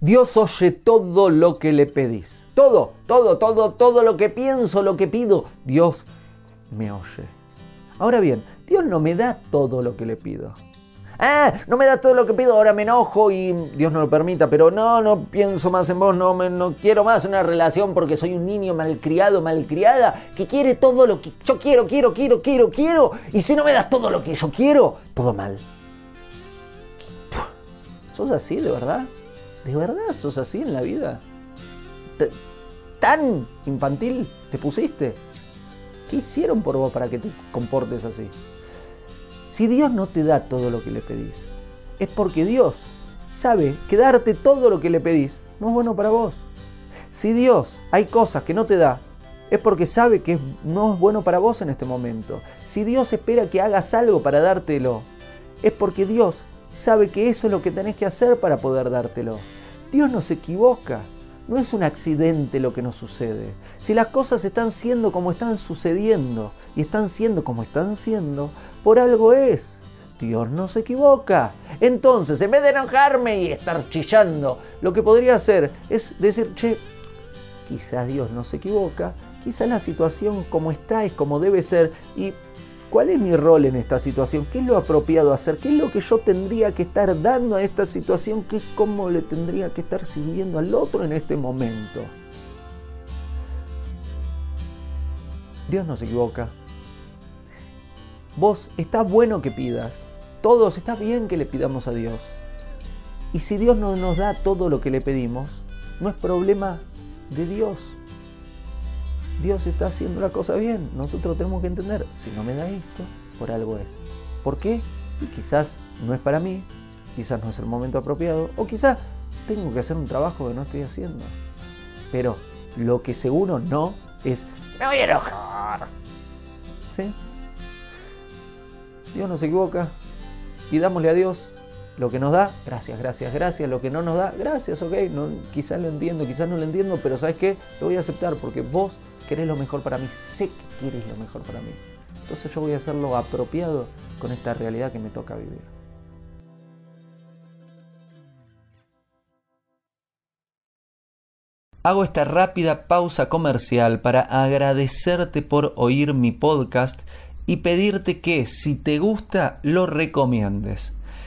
Dios oye todo lo que le pedís. Todo, todo, todo, todo lo que pienso, lo que pido, Dios me oye. Ahora bien, Dios no me da todo lo que le pido. Ah, no me da todo lo que pido, ahora me enojo y Dios no lo permita, pero no, no pienso más en vos, no, me, no quiero más una relación porque soy un niño malcriado, malcriada, que quiere todo lo que yo quiero, quiero, quiero, quiero, quiero, y si no me das todo lo que yo quiero, todo mal. ¿Sos así de verdad? ¿De verdad sos así en la vida? ¿Tan infantil te pusiste? ¿Qué hicieron por vos para que te comportes así? Si Dios no te da todo lo que le pedís, es porque Dios sabe que darte todo lo que le pedís no es bueno para vos. Si Dios hay cosas que no te da, es porque sabe que no es bueno para vos en este momento. Si Dios espera que hagas algo para dártelo, es porque Dios sabe que eso es lo que tenés que hacer para poder dártelo. Dios no se equivoca. No es un accidente lo que nos sucede. Si las cosas están siendo como están sucediendo y están siendo como están siendo, por algo es. Dios no se equivoca. Entonces, en vez de enojarme y estar chillando, lo que podría hacer es decir, che, quizás Dios no se equivoca, quizás la situación como está es como debe ser y ¿Cuál es mi rol en esta situación? ¿Qué es lo apropiado hacer? ¿Qué es lo que yo tendría que estar dando a esta situación? ¿Qué es cómo le tendría que estar sirviendo al otro en este momento? Dios no se equivoca. Vos, está bueno que pidas. Todos, está bien que le pidamos a Dios. Y si Dios no nos da todo lo que le pedimos, no es problema de Dios. Dios está haciendo la cosa bien. Nosotros tenemos que entender, si no me da esto, por algo es. ¿Por qué? Quizás no es para mí, quizás no es el momento apropiado, o quizás tengo que hacer un trabajo que no estoy haciendo. Pero lo que seguro no es, me voy a enojar. ¿Sí? Dios no se equivoca. Pidámosle a Dios lo que nos da, gracias, gracias, gracias. Lo que no nos da, gracias, ok. No, quizás lo entiendo, quizás no lo entiendo, pero ¿sabes qué? Lo voy a aceptar porque vos querés lo mejor para mí, sé que quieres lo mejor para mí. Entonces yo voy a hacer lo apropiado con esta realidad que me toca vivir. Hago esta rápida pausa comercial para agradecerte por oír mi podcast y pedirte que si te gusta lo recomiendes.